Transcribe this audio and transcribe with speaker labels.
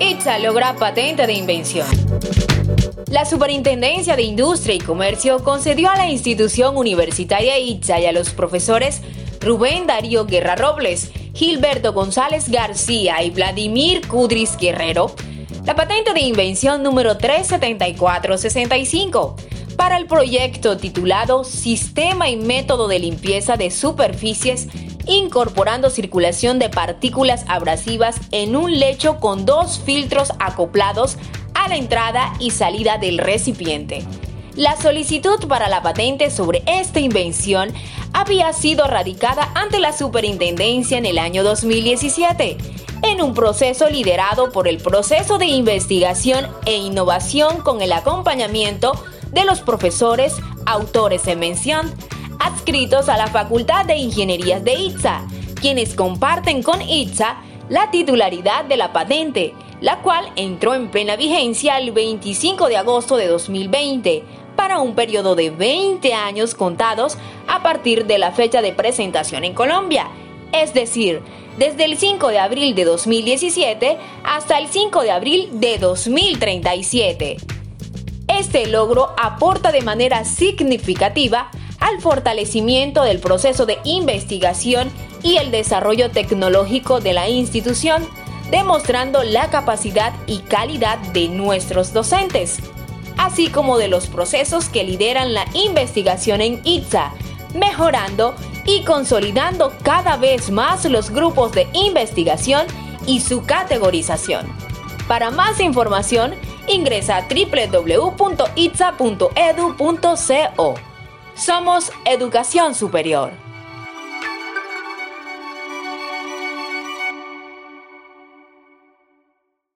Speaker 1: ITSA logra patente de invención. La Superintendencia de Industria y Comercio concedió a la institución universitaria ITSA y a los profesores Rubén Darío Guerra Robles, Gilberto González García y Vladimir Kudris Guerrero la patente de invención número 37465 para el proyecto titulado Sistema y Método de Limpieza de Superficies incorporando circulación de partículas abrasivas en un lecho con dos filtros acoplados a la entrada y salida del recipiente. La solicitud para la patente sobre esta invención había sido radicada ante la superintendencia en el año 2017 en un proceso liderado por el proceso de investigación e innovación con el acompañamiento de los profesores autores en mención adscritos a la Facultad de Ingenierías de ITSA, quienes comparten con ITSA la titularidad de la patente, la cual entró en plena vigencia el 25 de agosto de 2020 para un periodo de 20 años contados a partir de la fecha de presentación en Colombia, es decir, desde el 5 de abril de 2017 hasta el 5 de abril de 2037. Este logro aporta de manera significativa al fortalecimiento del proceso de investigación y el desarrollo tecnológico de la institución, demostrando la capacidad y calidad de nuestros docentes, así como de los procesos que lideran la investigación en ITSA, mejorando y consolidando cada vez más los grupos de investigación y su categorización. Para más información, ingresa a www.itza.edu.co. Somos Educación Superior.